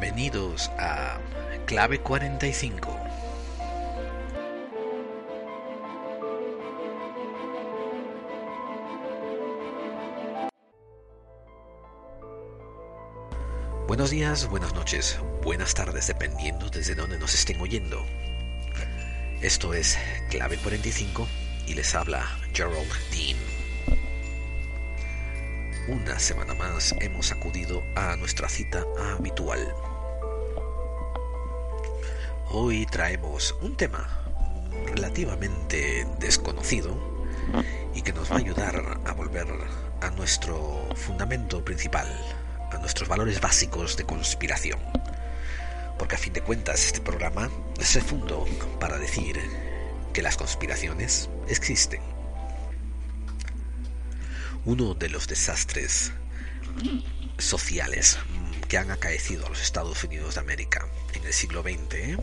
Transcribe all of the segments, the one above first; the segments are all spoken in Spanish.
Bienvenidos a Clave 45. Buenos días, buenas noches, buenas tardes, dependiendo desde donde nos estén oyendo. Esto es Clave 45 y les habla Gerald Dean. Una semana más hemos acudido a nuestra cita habitual. Hoy traemos un tema relativamente desconocido y que nos va a ayudar a volver a nuestro fundamento principal, a nuestros valores básicos de conspiración. Porque a fin de cuentas este programa se fundó para decir que las conspiraciones existen. Uno de los desastres sociales que han acaecido a los Estados Unidos de América en el siglo XX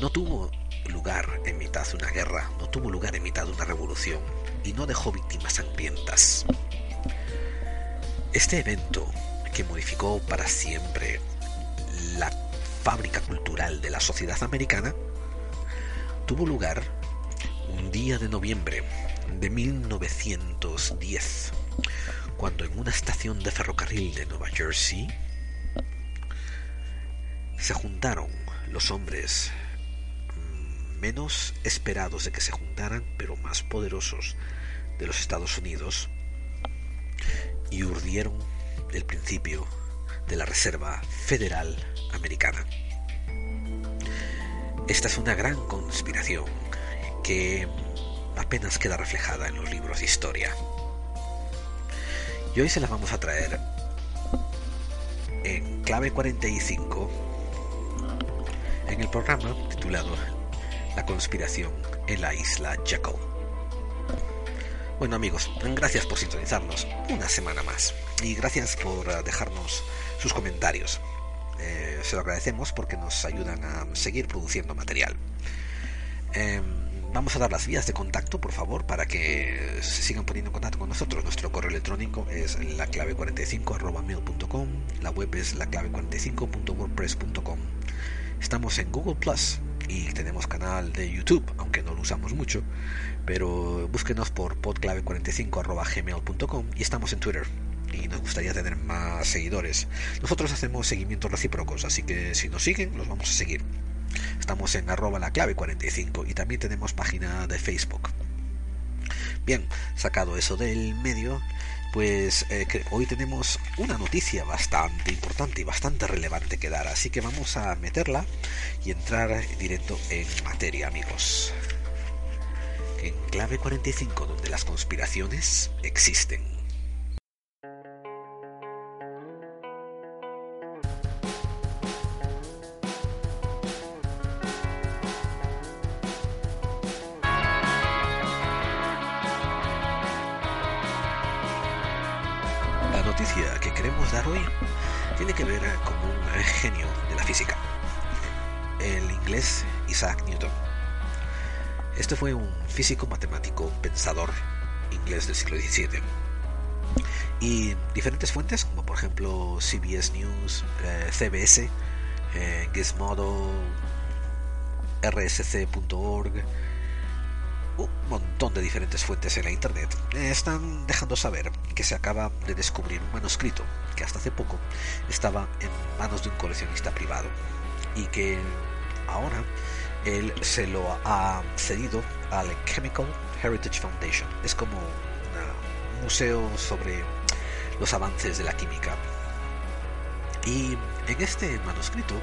no tuvo lugar en mitad de una guerra, no tuvo lugar en mitad de una revolución y no dejó víctimas sangrientas. Este evento, que modificó para siempre la fábrica cultural de la sociedad americana, tuvo lugar un día de noviembre de 1910, cuando en una estación de ferrocarril de Nueva Jersey se juntaron los hombres menos esperados de que se juntaran, pero más poderosos de los Estados Unidos, y urdieron el principio de la Reserva Federal Americana. Esta es una gran conspiración que apenas queda reflejada en los libros de historia. Y hoy se las vamos a traer en clave 45 en el programa titulado La conspiración en la isla Jekyll. Bueno amigos, gracias por sintonizarnos una semana más y gracias por eh, dejarnos sus comentarios. Eh, se lo agradecemos porque nos ayudan a seguir produciendo material. Eh, Vamos a dar las vías de contacto, por favor, para que se sigan poniendo en contacto con nosotros. Nuestro correo electrónico es la clave 45 mail.com, la web es la clave 45.wordpress.com. Estamos en Google Plus y tenemos canal de YouTube, aunque no lo usamos mucho, pero búsquenos por podclave45 gmail.com y estamos en Twitter y nos gustaría tener más seguidores. Nosotros hacemos seguimientos recíprocos, así que si nos siguen, los vamos a seguir. Estamos en arroba la clave 45 y también tenemos página de Facebook. Bien, sacado eso del medio, pues eh, hoy tenemos una noticia bastante importante y bastante relevante que dar, así que vamos a meterla y entrar directo en materia, amigos. En clave 45, donde las conspiraciones existen. Físico matemático pensador inglés del siglo XVII. Y diferentes fuentes, como por ejemplo CBS News, eh, CBS, eh, Gizmodo, rsc.org, un montón de diferentes fuentes en la internet eh, están dejando saber que se acaba de descubrir un manuscrito que hasta hace poco estaba en manos de un coleccionista privado y que ahora él se lo ha cedido al Chemical Heritage Foundation. Es como un museo sobre los avances de la química. Y en este manuscrito,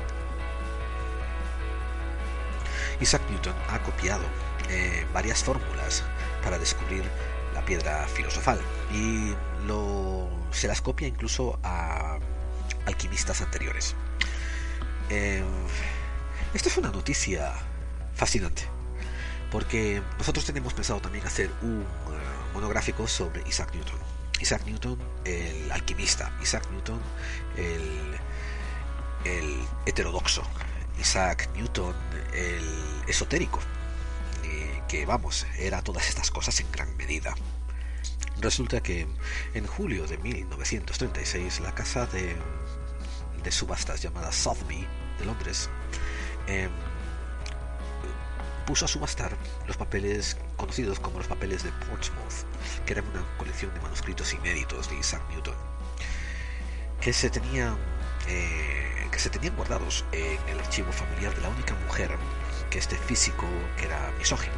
Isaac Newton ha copiado eh, varias fórmulas para descubrir la piedra filosofal y lo, se las copia incluso a alquimistas anteriores. Eh, esta es una noticia fascinante. Porque nosotros tenemos pensado también hacer un uh, monográfico sobre Isaac Newton. Isaac Newton, el alquimista. Isaac Newton, el, heterodoxo. Isaac Newton, el esotérico. que vamos, era todas estas cosas en gran medida. Resulta que en julio de 1936 la casa de de subastas llamada Sotheby de Londres, em, puso a subastar los papeles conocidos como los papeles de Portsmouth, que eran una colección de manuscritos inéditos de Isaac Newton, que se tenían, eh, que se tenían guardados en el archivo familiar de la única mujer que este físico, que era misógino,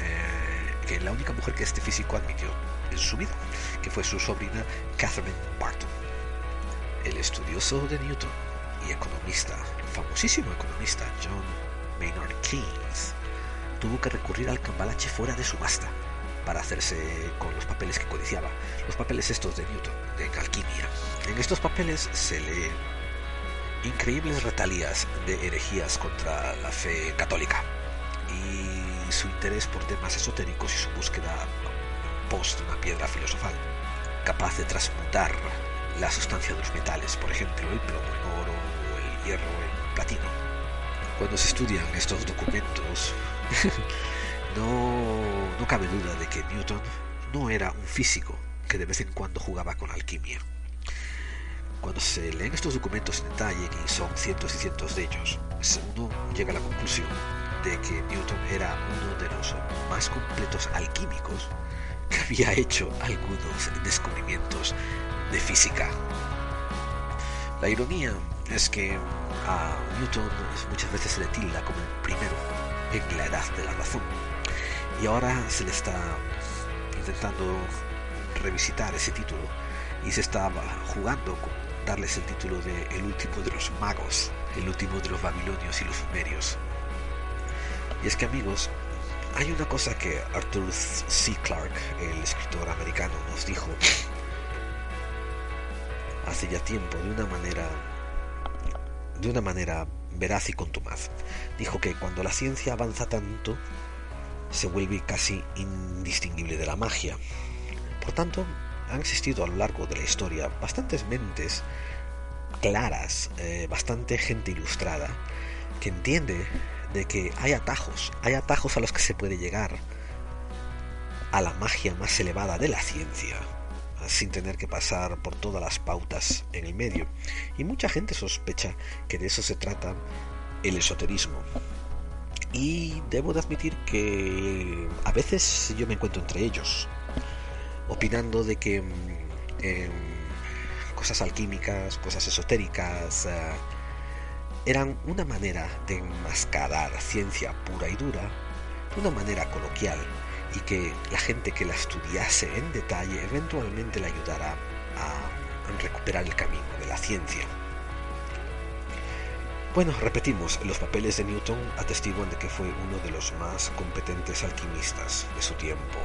eh, que la única mujer que este físico admitió en su vida, que fue su sobrina Catherine Barton. El estudioso de Newton y economista, famosísimo economista John Maynard Keynes, tuvo que recurrir al cambalache fuera de subasta para hacerse con los papeles que codiciaba, los papeles estos de Newton, de alquimia. En estos papeles se lee increíbles retalías de herejías contra la fe católica y su interés por temas esotéricos y su búsqueda post una piedra filosofal, capaz de transmutar la sustancia de los metales, por ejemplo el plomo en oro o el hierro en platino. Cuando se estudian estos documentos, no, no cabe duda de que Newton no era un físico que de vez en cuando jugaba con alquimia. Cuando se leen estos documentos en detalle, y son cientos y cientos de ellos, uno llega a la conclusión de que Newton era uno de los más completos alquímicos que había hecho algunos descubrimientos de física. La ironía es que a Newton muchas veces se le tilda como el primero en la edad de la razón. Y ahora se le está intentando revisitar ese título y se está jugando con darles el título de el último de los magos, el último de los babilonios y los sumerios. Y es que amigos, hay una cosa que Arthur C. Clarke, el escritor americano, nos dijo hace ya tiempo de una manera de una manera veraz y contumaz. Dijo que cuando la ciencia avanza tanto, se vuelve casi indistinguible de la magia. Por tanto, han existido a lo largo de la historia bastantes mentes claras, eh, bastante gente ilustrada, que entiende de que hay atajos, hay atajos a los que se puede llegar a la magia más elevada de la ciencia, sin tener que pasar por todas las pautas en el medio. Y mucha gente sospecha que de eso se trata el esoterismo. Y debo de admitir que a veces yo me encuentro entre ellos, opinando de que eh, cosas alquímicas, cosas esotéricas, eh, eran una manera de enmascarar ciencia pura y dura de una manera coloquial y que la gente que la estudiase en detalle eventualmente le ayudara a recuperar el camino de la ciencia. Bueno, repetimos, los papeles de Newton atestiguan de que fue uno de los más competentes alquimistas de su tiempo,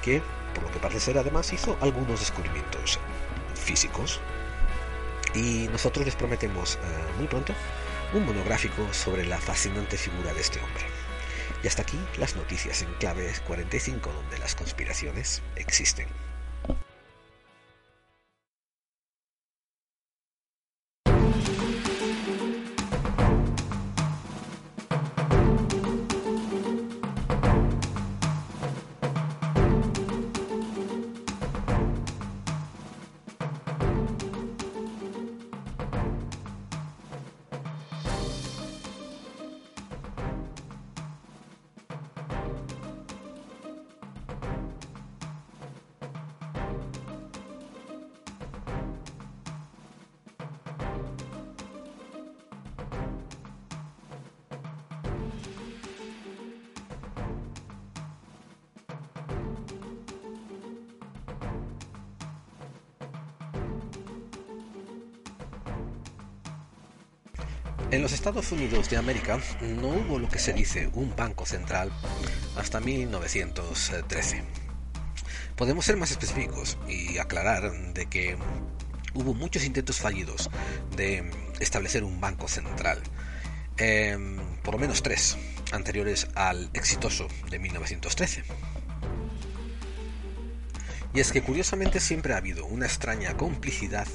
que, por lo que parece ser, además hizo algunos descubrimientos físicos. Y nosotros les prometemos uh, muy pronto un monográfico sobre la fascinante figura de este hombre. Y hasta aquí las noticias en clave 45 donde las conspiraciones existen. Estados Unidos de América no hubo lo que se dice un banco central hasta 1913. Podemos ser más específicos y aclarar de que hubo muchos intentos fallidos de establecer un banco central, em, por lo menos tres, anteriores al exitoso de 1913. Y es que curiosamente siempre ha habido una extraña complicidad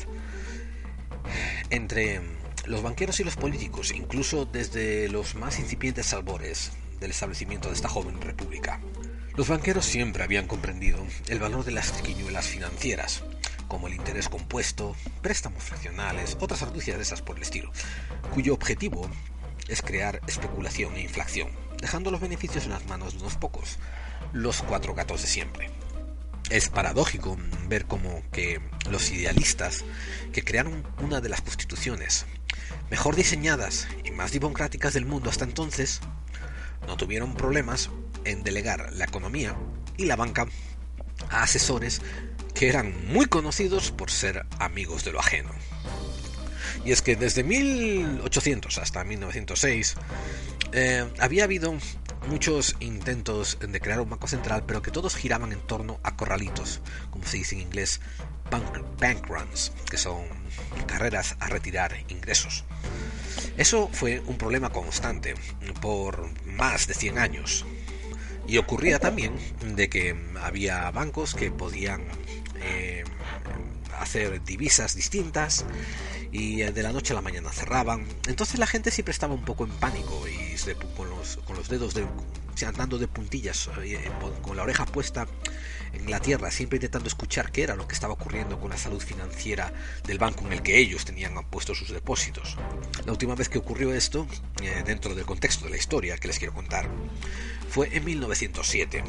entre los banqueros y los políticos, incluso desde los más incipientes albores del establecimiento de esta joven república. Los banqueros siempre habían comprendido el valor de las triquiñuelas financieras, como el interés compuesto, préstamos fraccionales, otras arducias de esas por el estilo, cuyo objetivo es crear especulación e inflación, dejando los beneficios en las manos de unos pocos, los cuatro gatos de siempre. Es paradójico ver como que los idealistas que crearon una de las constituciones mejor diseñadas y más democráticas del mundo hasta entonces no tuvieron problemas en delegar la economía y la banca a asesores que eran muy conocidos por ser amigos de lo ajeno. Y es que desde 1800 hasta 1906 eh, había habido muchos intentos de crear un banco central, pero que todos giraban en torno a corralitos, como se dice en inglés, bank, runs, que son carreras a retirar ingresos. Eso fue un problema constante por más de 100 años. Y ocurría también de que había bancos que podían eh, hacer divisas distintas y eh, de la noche a la mañana cerraban. Entonces la gente siempre estaba un poco en pánico y con, los, con los dedos de, andando de puntillas, eh, con la oreja puesta en la tierra, siempre intentando escuchar qué era lo que estaba ocurriendo con la salud financiera del banco en el que ellos tenían puestos sus depósitos. La última vez que ocurrió esto, eh, dentro del contexto de la historia que les quiero contar, fue en 1907.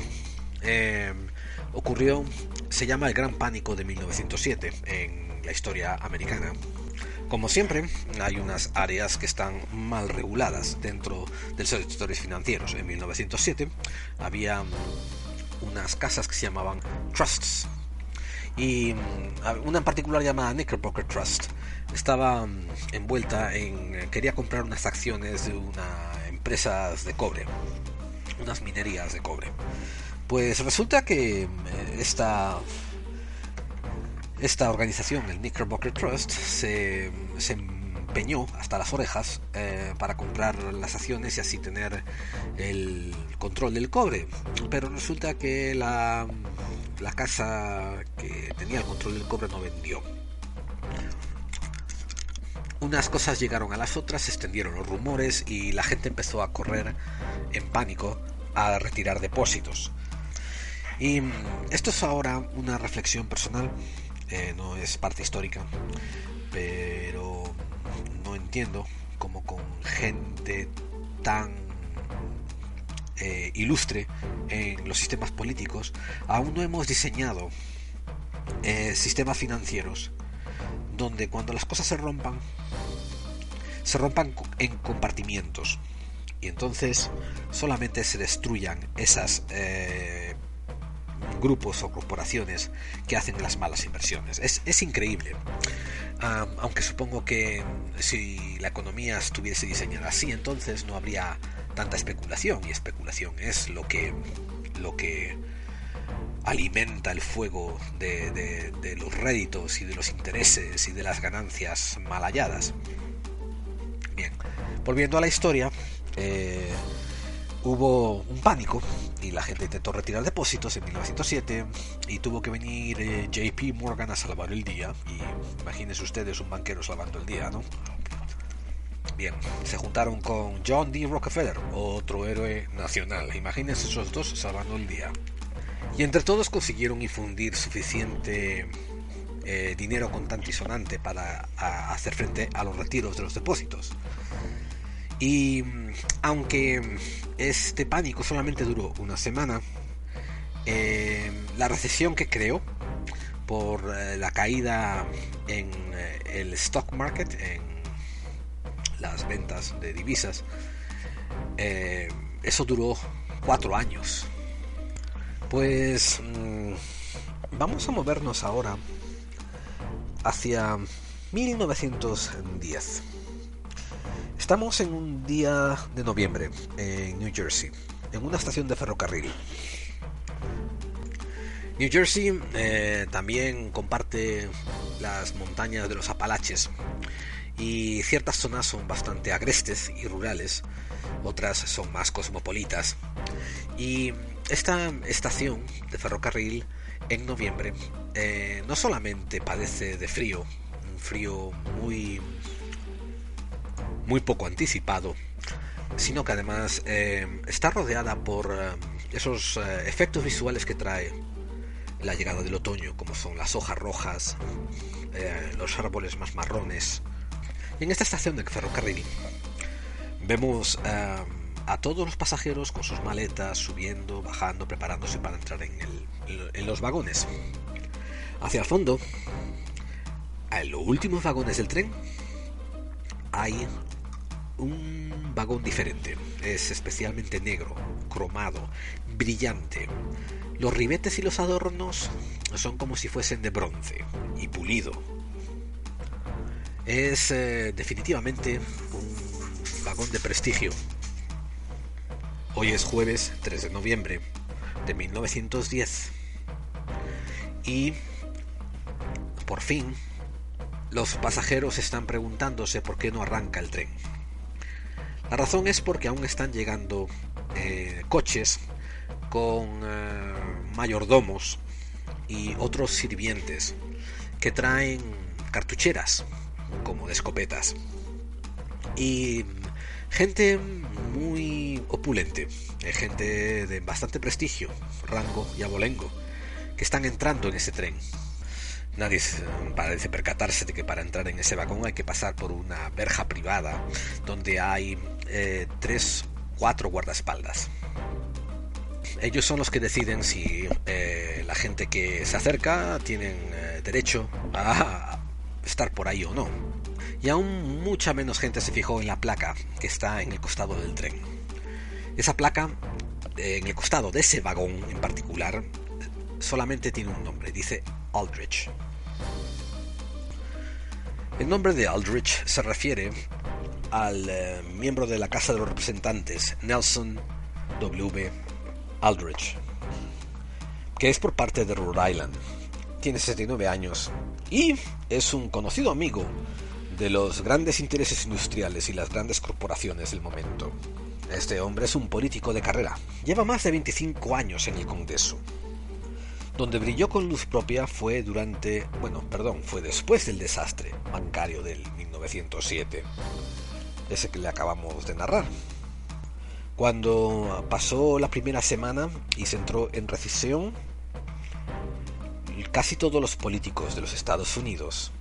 ocurrió, se llama el Gran Pánico de 1907 en la historia americana como siempre, hay unas áreas que están mal reguladas dentro de los sectores financieros. En 1907 había unas casas que se llamaban trusts y mm, una en particular llamada Knickerbocker Trust estaba mm, envuelta en quería comprar unas acciones de una empresa de cobre, unas minerías de cobre. Pues resulta que mm, esta esta organización, el Knickerbocker Trust, se, empeñó hasta las orejas eh, para comprar las acciones y así tener el control del cobre. Pero resulta que la, la casa que tenía el control del cobre no vendió. Unas cosas llegaron a las otras, se extendieron los rumores y la gente empezó a correr en pánico a retirar depósitos. Y esto es ahora una reflexión personal eh, no es parte histórica, pero entiendo cómo con gente tan eh, ilustre en los sistemas políticos aún no hemos diseñado eh, sistemas financieros donde cuando las cosas se rompan se rompan en compartimientos. Y entonces solamente se destruyan esas grupos o corporaciones que hacen las malas inversiones. Es, increíble. aunque supongo que si la economía estuviese diseñada así, entonces no habría tanta especulación. Y especulación es lo que, lo que alimenta el fuego de, los réditos y de los intereses y de las ganancias mal halladas. Bien, volviendo a la historia, eh, hubo un pánico y la gente intentó retirar depósitos en 1907 y tuvo que venir eh, JP Morgan a salvar el día y imagínense ustedes un banquero salvando el día, ¿no? Bien, se juntaron con John D. Rockefeller, otro héroe nacional. Imagínense esos dos salvando el día. Y entre todos consiguieron infundir suficiente eh, dinero contante y sonante para hacer frente a los retiros de los depósitos. Y mm, aunque este pánico solamente duró una semana, eh, la recesión que creó por eh, la caída en eh, el stock market, en las ventas de divisas, eso duró cuatro años. Pues mm, vamos a movernos ahora hacia 1910. Estamos en un día de noviembre en New Jersey, en una estación de ferrocarril. New Jersey eh, también comparte las montañas de los Apalaches y ciertas zonas son bastante agrestes y rurales, otras son más cosmopolitas. Y esta estación de ferrocarril en noviembre eh, no solamente padece de frío, un frío muy muy poco anticipado, sino que además eh, está rodeada por eh, esos eh, efectos visuales que trae la llegada del otoño, como son las hojas rojas, los árboles más marrones. Y en esta estación de ferrocarril vemos a todos los pasajeros con sus maletas subiendo, bajando, preparándose para entrar en, en los vagones. Hacia el fondo, en los últimos vagones del tren, hay un vagón diferente. Es especialmente negro, cromado, brillante. Los ribetes y los adornos son como si fuesen de bronce y pulido. Es eh, definitivamente un vagón de prestigio. Hoy es jueves 3 de noviembre de 1910 y por fin los pasajeros están preguntándose por qué no arranca el tren. La razón es porque aún están llegando eh, coches con eh, mayordomos y otros sirvientes que traen cartucheras como de escopetas. Y gente muy opulente, eh, gente de bastante prestigio, rango y abolengo, que están entrando en ese tren Nadie parece percatarse de que para entrar en ese vagón hay que pasar por una verja privada donde hay eh, tres, cuatro guardaespaldas. Ellos son los que deciden si eh, la gente que se acerca tienen eh, derecho a estar por ahí o no. Y aún mucha menos gente se fijó en la placa que está en el costado del tren. Esa placa, en el costado de ese vagón en particular, solamente tiene un nombre, dice Aldrich. El nombre de Aldrich se refiere al eh, miembro de la Casa de los Representantes, Nelson W. Aldrich, que es por parte de Rhode Island. Tiene 79 años y es un conocido amigo de los grandes intereses industriales y las grandes corporaciones del momento. Este hombre es un político de carrera. Lleva más de 25 años en el Congreso. Donde brilló con luz propia fue durante, bueno, perdón, fue después del desastre bancario del 1907, ese que le acabamos de narrar. Cuando pasó la primera semana y se entró en recesión, casi todos los políticos de los Estados Unidos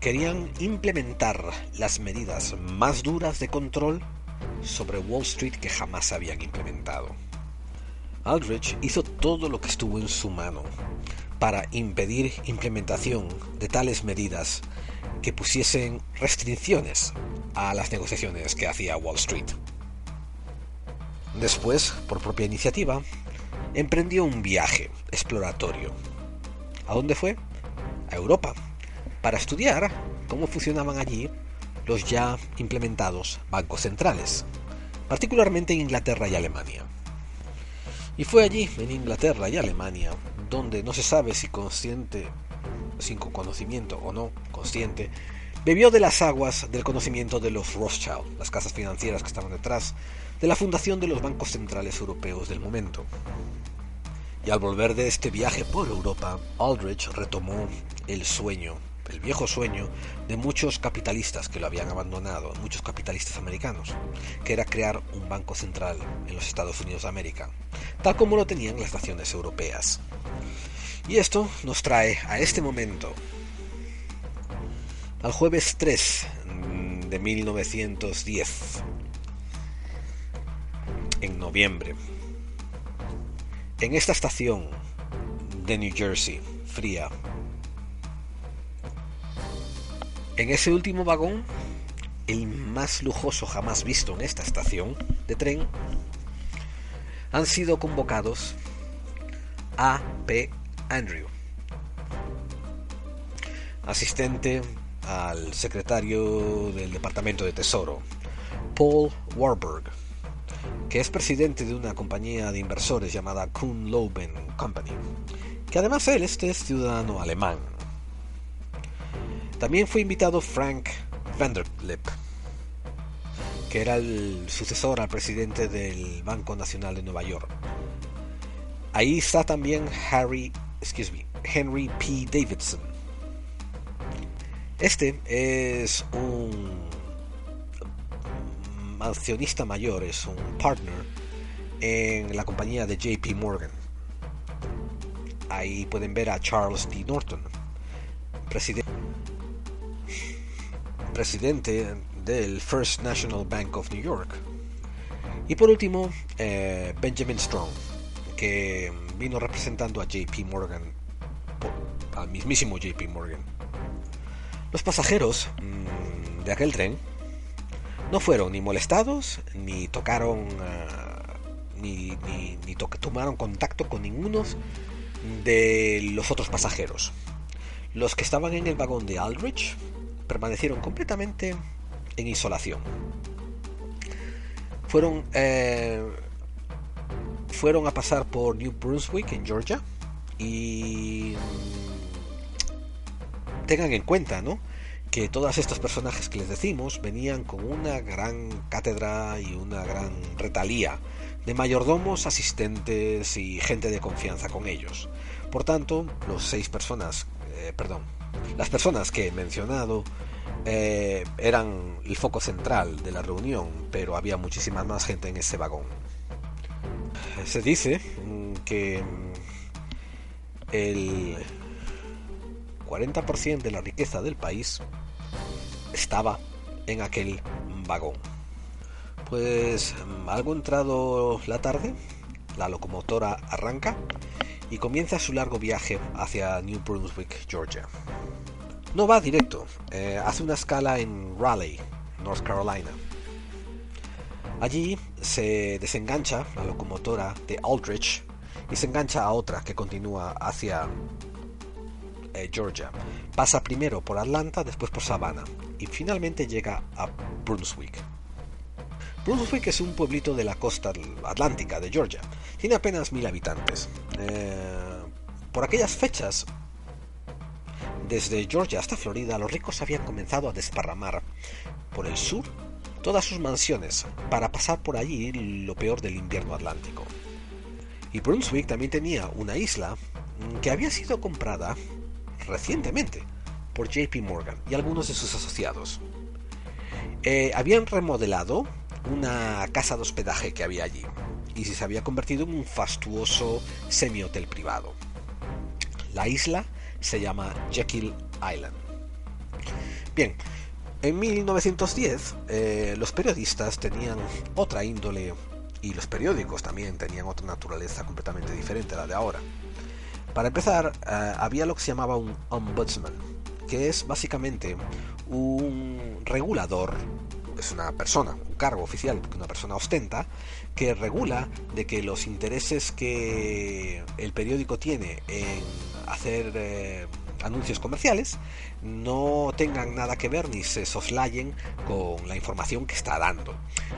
querían implementar las medidas más duras de control sobre Wall Street que jamás habían implementado. Aldrich hizo todo lo que estuvo en su mano para impedir implementación de tales medidas que pusiesen restricciones a las negociaciones que hacía Wall Street. Después, por propia iniciativa, emprendió un viaje exploratorio. ¿A dónde fue? A Europa, para estudiar cómo funcionaban allí los ya implementados bancos centrales, particularmente en Inglaterra y Alemania. Y fue allí, en Inglaterra y Alemania, donde no se sabe si consciente, sin conocimiento o no consciente, bebió de las aguas del conocimiento de los Rothschild, las casas financieras que estaban detrás de la fundación de los bancos centrales europeos del momento. Y al volver de este viaje por Europa, Aldrich retomó el sueño el viejo sueño de muchos capitalistas que lo habían abandonado, muchos capitalistas americanos, que era crear un banco central en los Estados Unidos de América, tal como lo tenían las naciones europeas. Y esto nos trae a este momento, al jueves 3 de 1910, en noviembre, en esta estación de New Jersey, fría, En ese último vagón, el más lujoso jamás visto en esta estación de tren, han sido convocados A. P. Andrew, asistente al secretario del Departamento de Tesoro, Paul Warburg, que es presidente de una compañía de inversores llamada Kuhn Loben Company, que además él este es ciudadano alemán también fue invitado Frank Vanderlip, que era el sucesor al presidente del Banco Nacional de Nueva York. Ahí está también Harry, excuse me, Henry P. Davidson. Este es un accionista mayor, es un partner en la compañía de JP Morgan. Ahí pueden ver a Charles D. Norton, presidente presidente del First National Bank of New York. Y por último, eh, Benjamin Strong, que vino representando a JP Morgan, al mismísimo JP Morgan. Los pasajeros mm, de aquel tren no fueron ni molestados, ni tocaron, ah, ni, ni, tomaron contacto con ninguno de los otros pasajeros. Los que estaban en el vagón de Aldrich permanecieron completamente en isolación. Fueron, eh, fueron a pasar por New Brunswick en Georgia y tengan en cuenta, ¿no? que todos estos personajes que les decimos venían con una gran cátedra y una gran retalía de mayordomos, asistentes y gente de confianza con ellos. Por tanto, los seis personas, eh, perdón, las personas que he mencionado eh, eran el foco central de la reunión, pero había muchísima más gente en ese vagón. Se dice mm, que mm, el 40% de la riqueza del país estaba en aquel vagón. Pues mm, algo entrado la tarde, la locomotora arranca y comienza su largo viaje hacia New Brunswick, Georgia. No va directo, eh, hace una escala en Raleigh, North Carolina. Allí se desengancha la locomotora de Aldrich y se engancha a otra que continúa hacia eh, Georgia. Pasa primero por Atlanta, después por Savannah y finalmente llega a Brunswick. Brunswick es un pueblito de la costa atlántica de Georgia. Tiene apenas mil habitantes. Eh, por aquellas fechas, desde Georgia hasta Florida, los ricos habían comenzado a desparramar por el sur todas sus mansiones para pasar por allí lo peor del invierno atlántico. Y Brunswick también tenía una isla que había sido comprada recientemente por JP Morgan y algunos de sus asociados. Eh, habían remodelado una casa de hospedaje que había allí y se había convertido en un fastuoso semi-hotel privado. La isla se llama Jekyll Island. Bien, en 1910 eh, los periodistas tenían otra índole y los periódicos también tenían otra naturaleza completamente diferente a la de ahora. Para empezar, eh, había lo que se llamaba un ombudsman, que es básicamente un regulador es una persona, un cargo oficial que una persona ostenta, que regula de que los intereses que el periódico tiene en hacer eh, anuncios comerciales no tengan nada que ver ni se soslayen con la información que está dando.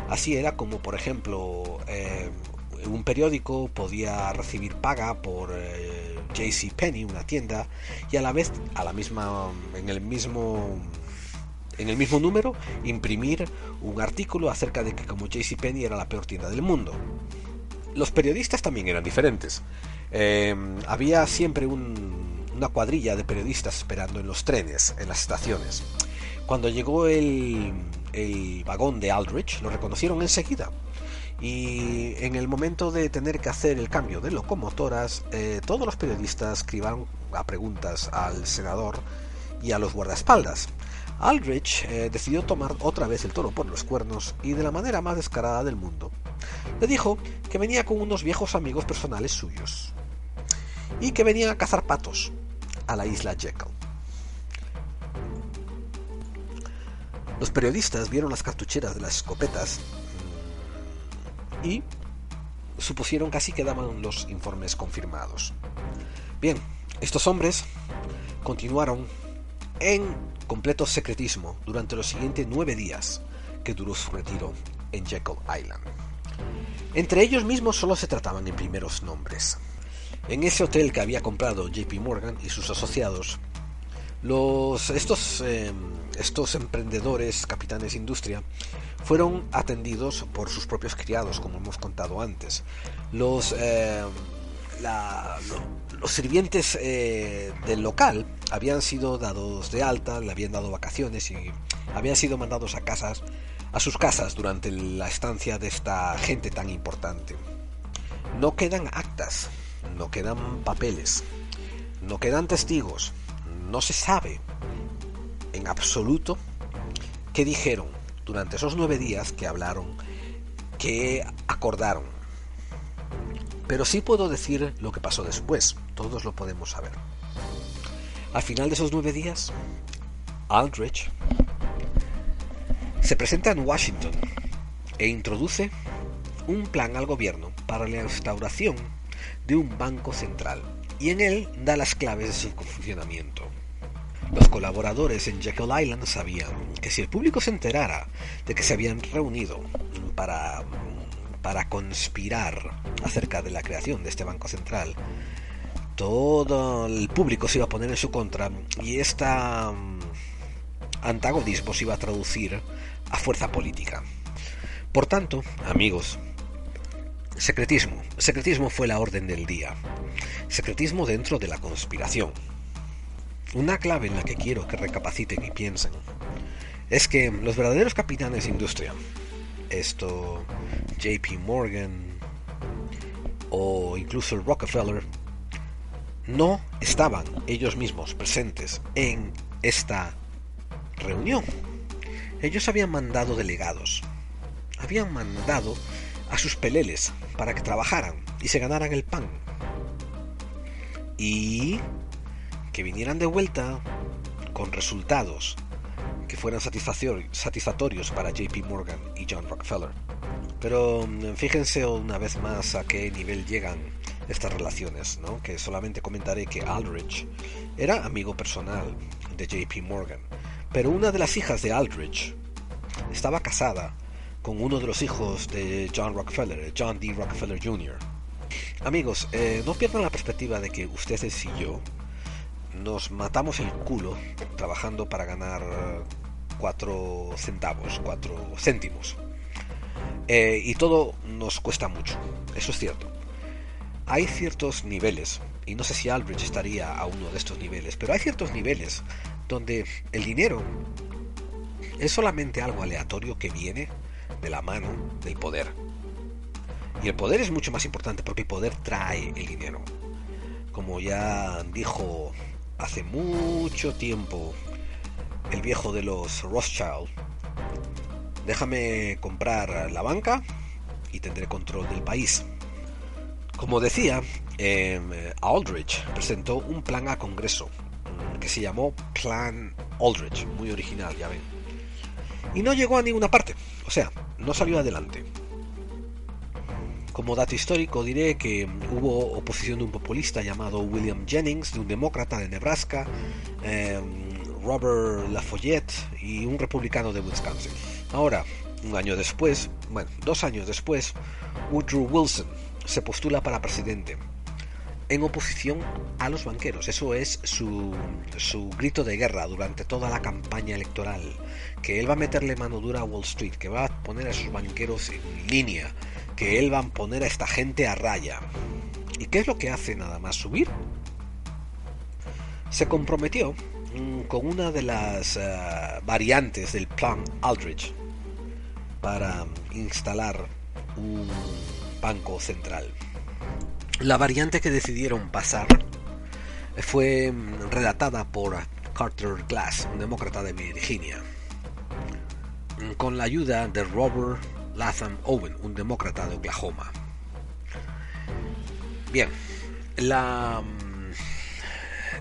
Así era como, por ejemplo, eh, un periódico podía recibir paga por eh, JC Penney, una tienda, y a la vez, a la misma, en el mismo en el mismo número imprimir un artículo acerca de que como JCPenney era la peor tienda del mundo. Los periodistas también eran diferentes. Em, había siempre una cuadrilla de periodistas esperando en los trenes, en las estaciones. Cuando llegó el, vagón de Aldrich, lo reconocieron enseguida. Y en el momento de tener que hacer el cambio de locomotoras, eh, todos los periodistas escriban a preguntas al senador y a los guardaespaldas. Aldrich eh, decidió tomar otra vez el toro por los cuernos y de la manera más descarada del mundo. Le dijo que venía con unos viejos amigos personales suyos y que venían a cazar patos a la isla Jekyll. Los periodistas vieron las cartucheras de las escopetas y supusieron que así quedaban los informes confirmados. Bien, estos hombres continuaron en completo secretismo durante los siguientes nueve días que duró su retiro en Jekyll Island. Entre ellos mismos solo se trataban en primeros nombres. En ese hotel que había comprado JP Morgan y sus asociados, los, estos, em, estos emprendedores, capitanes de industria, fueron atendidos por sus propios criados, como hemos contado antes. Los, em, los sirvientes eh, del local habían sido dados de alta, le habían dado vacaciones y habían sido mandados a casas, a sus casas durante la estancia de esta gente tan importante. No quedan actas, no quedan papeles, no quedan testigos, no se sabe en absoluto qué dijeron durante esos nueve días que hablaron, qué acordaron. Pero sí puedo decir lo que pasó después, todos lo podemos saber. Al final de esos nueve días, Aldrich se presenta en Washington e introduce un plan al gobierno para la instauración de un banco central y en él da las claves de su funcionamiento. Los colaboradores en Jekyll Island sabían que si el público se enterara de que se habían reunido para, para conspirar acerca de la creación de este banco central, todo el público se iba a poner en su contra y este antagonismo se iba a traducir a fuerza política. Por tanto, amigos, secretismo. Secretismo fue la orden del día. Secretismo dentro de la conspiración. Una clave en la que quiero que recapaciten y piensen es que los verdaderos capitanes de industria, esto JP Morgan o incluso el Rockefeller, no estaban ellos mismos presentes en esta reunión. Ellos habían mandado delegados, habían mandado a sus peleles para que trabajaran y se ganaran el pan. Y que vinieran de vuelta con resultados que fueran satisfactorios para JP Morgan y John Rockefeller. Pero mm, fíjense una vez más a qué nivel llegan estas relaciones, ¿no? que solamente comentaré que Aldrich era amigo personal de JP Morgan, pero una de las hijas de Aldrich estaba casada con uno de los hijos de John Rockefeller, John D. Rockefeller Jr. Amigos, eh, no pierdan la perspectiva de que ustedes y yo nos matamos el culo trabajando para ganar cuatro centavos, cuatro céntimos. Eh, y todo nos cuesta mucho, eso es cierto. Hay ciertos niveles, y no sé si Albridge estaría a uno de estos niveles, pero hay ciertos niveles donde el dinero es solamente algo aleatorio que viene de la mano del poder. Y el poder es mucho más importante porque el poder trae el dinero. Como ya dijo hace mucho tiempo el viejo de los Rothschild, déjame comprar la banca y tendré control del país. Como decía, em, Aldrich presentó un plan a Congreso mm, que se llamó Plan Aldrich, muy original, ya ven. Y no llegó a ninguna parte, o sea, no salió adelante. Como dato histórico diré que hubo oposición de un populista llamado William Jennings, de un demócrata de Nebraska, em, Robert Lafollette y un republicano de Wisconsin. Ahora, un año después, bueno, dos años después, Woodrow Wilson se postula para presidente en oposición a los banqueros. Eso es su, su, grito de guerra durante toda la campaña electoral. Que él va a meterle mano dura a Wall Street, que va a poner a sus banqueros en línea, que él va a poner a esta gente a raya. ¿Y qué es lo que hace nada más subir? Se comprometió con una de las eh, variantes del plan Aldrich para instalar un banco central. La variante que decidieron pasar fue mm, redactada por Carter Glass, un demócrata de Virginia, mm, con la ayuda de Robert Latham Owen, un demócrata de Oklahoma. Bien, la, mm,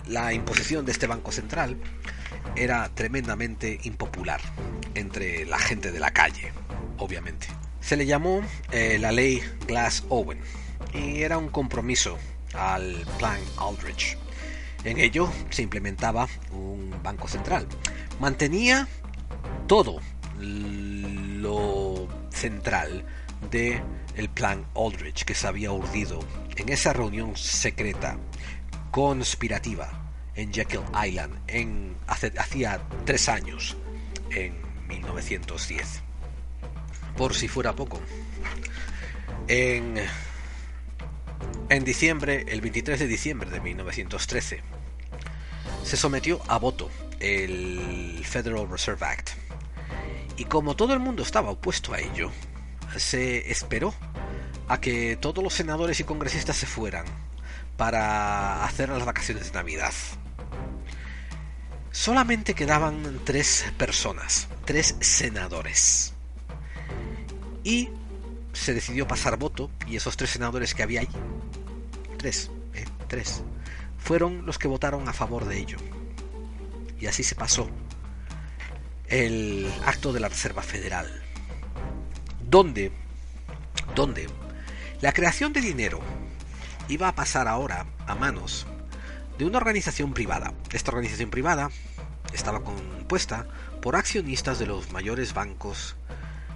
la imposición de este Banco Central era tremendamente impopular entre la gente de la calle, obviamente. Se le llamó eh, la ley Glass-Owen y era un compromiso al plan Aldrich. En ello se implementaba un banco central. Mantenía todo lo central de el plan Aldrich que se había urdido en esa reunión secreta conspirativa en Jekyll Island en hacía tres años en 1910 por si fuera poco. En en diciembre, el 23 de diciembre de 1913, se sometió a voto el Federal Reserve Act. Y como todo el mundo estaba opuesto a ello, se esperó a que todos los senadores y congresistas se fueran para hacer las vacaciones de Navidad. Solamente quedaban tres personas, tres senadores. Y se decidió pasar voto y esos tres senadores que había ahí, tres, ¿eh? tres, fueron los que votaron a favor de ello. Y así se pasó el acto de la Reserva Federal, donde, donde la creación de dinero iba a pasar ahora a manos de una organización privada. Esta organización privada estaba compuesta por accionistas de los mayores bancos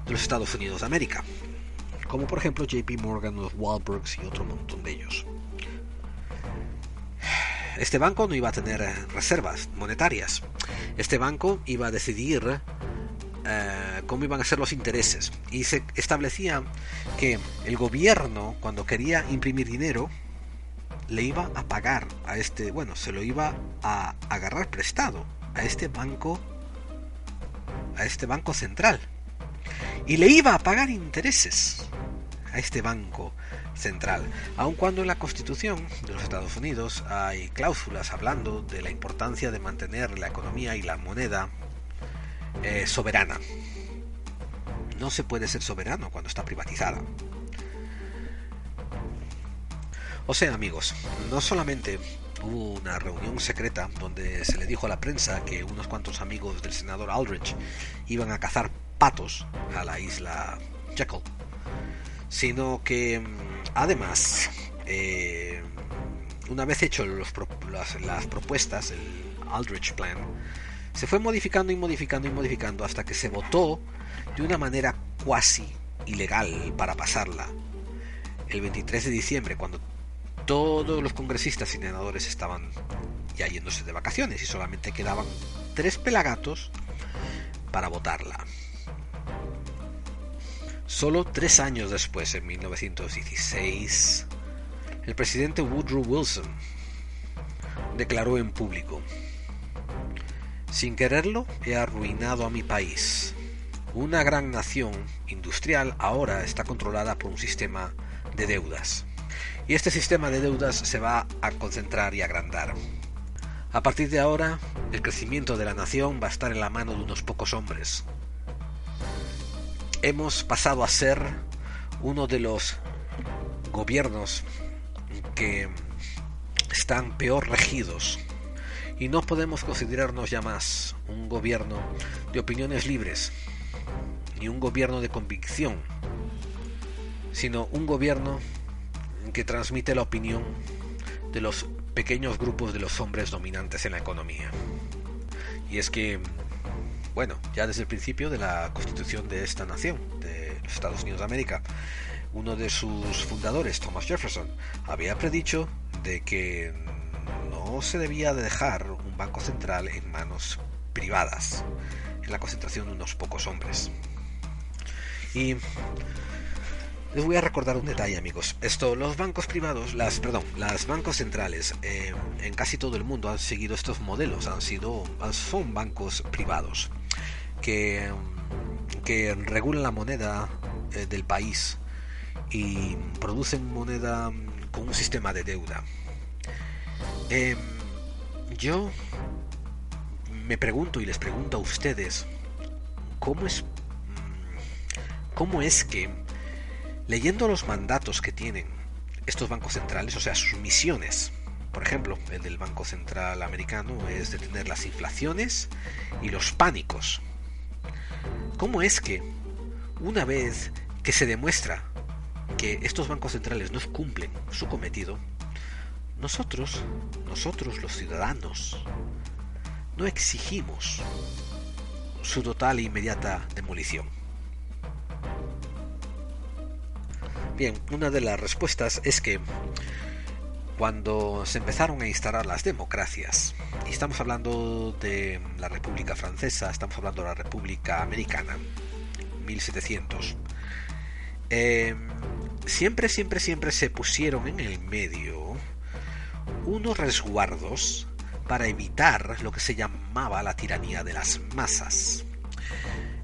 de los Estados Unidos de América, como por ejemplo JP Morgan, los Wahlbergs y otro montón de ellos. Este banco no iba a tener reservas monetarias. Este banco iba a decidir eh, cómo iban a ser los intereses. Y se establecía que el gobierno, cuando quería imprimir dinero, le iba a pagar a este, bueno, se lo iba a agarrar prestado a este banco, a este banco central. Y le iba a pagar intereses a este banco central, aun cuando en la Constitución de los Estados Unidos hay cláusulas hablando de la importancia de mantener la economía y la moneda eh, soberana. No se puede ser soberano cuando está privatizada. O sea, amigos, no solamente hubo una reunión secreta donde se le dijo a la prensa que unos cuantos amigos del senador Aldrich iban a cazar patos a la isla Jekyll, sino que mm, además, eh, una vez hecho las, propuestas, el Aldrich Plan, se fue modificando y modificando y modificando hasta que se votó de una manera cuasi ilegal para pasarla. El 23 de diciembre, cuando todos los congresistas y senadores estaban ya yéndose de vacaciones y solamente quedaban tres pelagatos para votarla. Solo tres años después, en 1916, el presidente Woodrow Wilson declaró en público, sin quererlo he arruinado a mi país. Una gran nación industrial ahora está controlada por un sistema de deudas. Y este sistema de deudas se va a concentrar y agrandar. A partir de ahora, el crecimiento de la nación va a estar en la mano de unos pocos hombres, hemos pasado a ser uno de los gobiernos que están peor regidos y no podemos considerarnos ya más un gobierno de opiniones libres ni un gobierno de convicción, sino un gobierno que transmite la opinión de los pequeños grupos de los hombres dominantes en la economía. Y es que bueno, ya desde el principio de la constitución de esta nación, de los Estados Unidos de América. Uno de sus fundadores, Thomas Jefferson, había predicho de que no se debía de dejar un banco central en manos privadas, en la concentración de unos pocos hombres. Y les voy a recordar un detalle, amigos. Esto, los bancos privados, las, perdón, las bancos centrales eh, en casi todo el mundo han seguido estos modelos, han sido, son bancos privados que, que regulan la moneda eh, del país y producen moneda con un sistema de deuda. Em, yo me pregunto y les pregunto a ustedes, ¿cómo es, cómo es que leyendo los mandatos que tienen estos bancos centrales, o sea, sus misiones, por ejemplo, el del Banco Central Americano es detener las inflaciones y los pánicos ¿Cómo es que, una vez que se demuestra que estos bancos centrales no cumplen su cometido, nosotros, nosotros los ciudadanos, no exigimos su total e inmediata demolición? Bien, una de las respuestas es que cuando se empezaron a instalar las democracias, y estamos hablando de la República Francesa, estamos hablando de la República Americana, 1700, eh, siempre, siempre, siempre se pusieron en el medio unos resguardos para evitar lo que se llamaba la tiranía de las masas.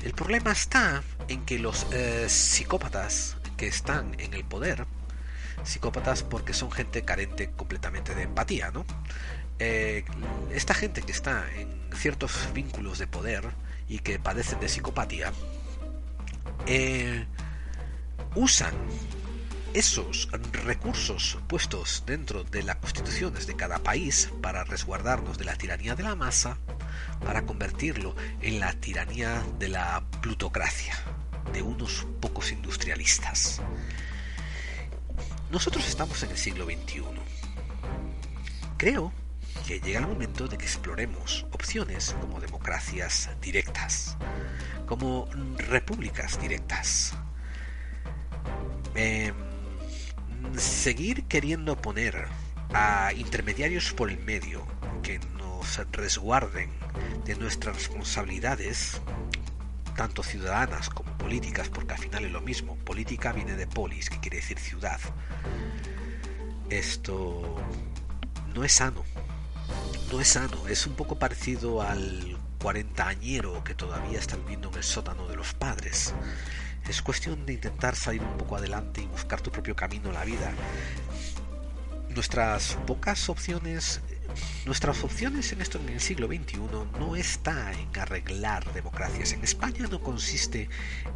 El problema está en que los eh, psicópatas que están en el poder Psicópatas porque son gente carente completamente de empatía, ¿no? Eh, esta gente que está en ciertos vínculos de poder y que padecen de psicopatía, eh, usan esos recursos puestos dentro de las constituciones de cada país para resguardarnos de la tiranía de la masa, para convertirlo en la tiranía de la plutocracia, de unos pocos industrialistas. Nosotros estamos en el siglo XXI. Creo que llega el momento de que exploremos opciones como democracias directas, como repúblicas directas. Eh, seguir queriendo poner a intermediarios por el medio que nos resguarden de nuestras responsabilidades, tanto ciudadanas como políticas, porque al final es lo mismo. Política viene de polis, que quiere decir ciudad. Esto no es sano. No es sano. Es un poco parecido al cuarentañero que todavía está viviendo en el sótano de los padres. Es cuestión de intentar salir un poco adelante y buscar tu propio camino en la vida. Nuestras pocas opciones, nuestras opciones en esto en el siglo XXI no está en arreglar democracias. En España no consiste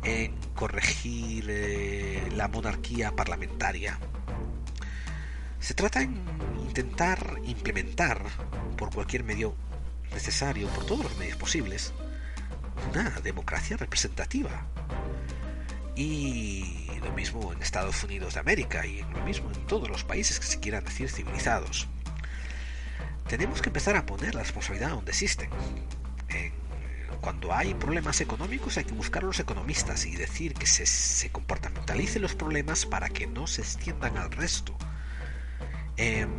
en corregir eh, la monarquía parlamentaria. Se trata en intentar implementar por cualquier medio necesario, por todos los medios posibles, una democracia representativa y lo mismo en Estados Unidos de América y lo mismo en todos los países que se quieran decir civilizados. Tenemos que empezar a poner la responsabilidad donde existen. cuando hay problemas económicos hay que buscar a los economistas y decir que se, se comportamentalicen los problemas para que no se extiendan al resto. Em,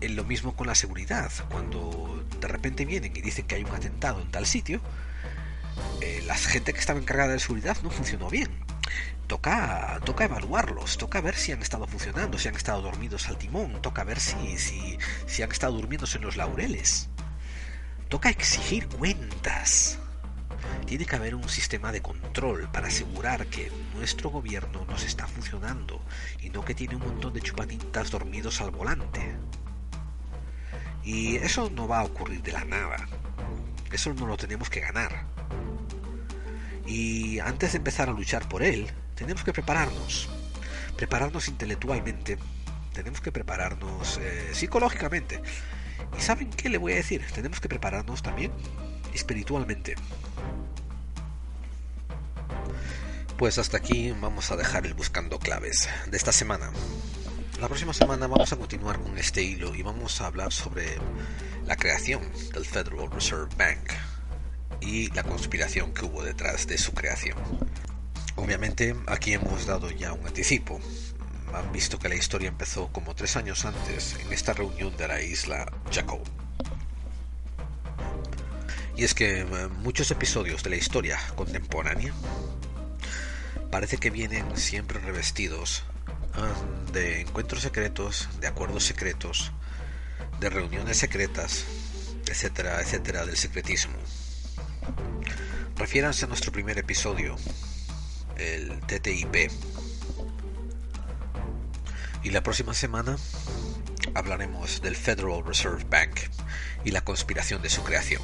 lo mismo con la seguridad. Cuando de repente vienen y dicen que hay un atentado en tal sitio, eh, la gente que estaba encargada de seguridad no funcionó bien. Toca, toca evaluarlos, toca ver si han estado funcionando, si han estado dormidos al timón, toca ver si, si, si han estado durmiéndose en los laureles. Toca exigir cuentas. Tiene que haber un sistema de control para asegurar que nuestro gobierno nos está funcionando y no que tiene un montón de chupatintas dormidos al volante. Y eso no va a ocurrir de la nada. Eso no lo tenemos que ganar. Y antes de empezar a luchar por él, tenemos que prepararnos. Prepararnos intelectualmente. Tenemos que prepararnos eh, psicológicamente. ¿Y saben qué le voy a decir? Tenemos que prepararnos también espiritualmente. Pues hasta aquí vamos a dejar el buscando claves de esta semana. La próxima semana vamos a continuar con este hilo y vamos a hablar sobre la creación del Federal Reserve Bank y la conspiración que hubo detrás de su creación. Obviamente aquí hemos dado ya un anticipo. Han visto que la historia empezó como tres años antes en esta reunión de la isla Jacob. Y es que eh, muchos episodios de la historia contemporánea parece que vienen siempre revestidos eh, de encuentros secretos, de acuerdos secretos, de reuniones secretas, etcétera, etcétera, del secretismo. Refiéranse a nuestro primer episodio, el TTIP. Y la próxima semana hablaremos del Federal Reserve Bank y la conspiración de su creación.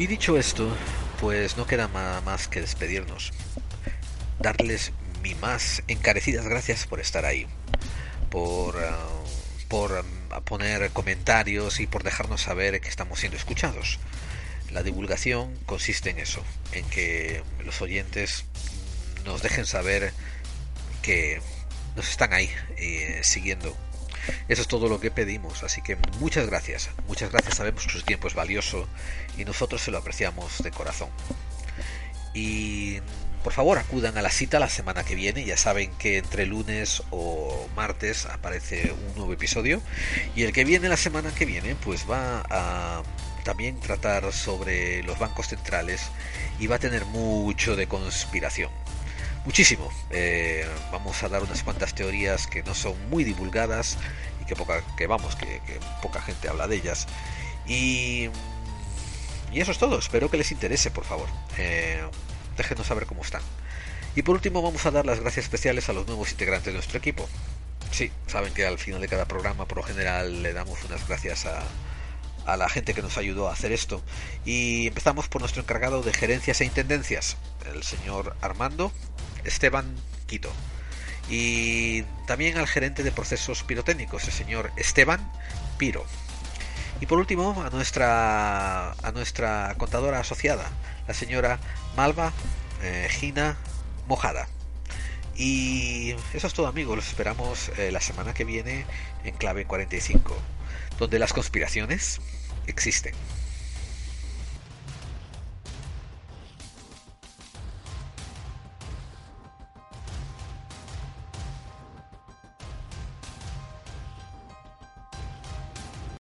Y dicho esto, pues no queda más que despedirnos. Darles mi más encarecidas gracias por estar ahí, por, ah, por ah, poner comentarios y por dejarnos saber que estamos siendo escuchados. La divulgación consiste en eso, en que los oyentes nos dejen saber que nos están ahí eh, siguiendo. Eso es todo lo que pedimos, así que muchas gracias, muchas gracias, sabemos que su tiempo es valioso y nosotros se lo apreciamos de corazón. Y por favor acudan a la cita la semana que viene, ya saben que entre lunes o martes aparece un nuevo episodio y el que viene la semana que viene pues va a también tratar sobre los bancos centrales y va a tener mucho de conspiración. Muchísimo. Eh, vamos a dar unas cuantas teorías que no son muy divulgadas y que poca, que vamos, que, poca gente habla de ellas. Y, y eso es todo. Espero que les interese, por favor. Eh, déjenos saber cómo están. Y por último vamos a dar las gracias especiales a los nuevos integrantes de nuestro equipo. Sí, saben que al final de cada programa por lo general le damos unas gracias a, a la gente que nos ayudó a hacer esto. Y empezamos por nuestro encargado de gerencias e intendencias, el señor Armando Esteban Quito. Y también al gerente de procesos pirotécnicos, el señor Esteban Piro. Y por último, a nuestra, a nuestra contadora asociada, la señora Malva eh, Gina Mojada. Y eso es todo amigos, los esperamos eh, la semana que viene en clave 45 donde las conspiraciones existen.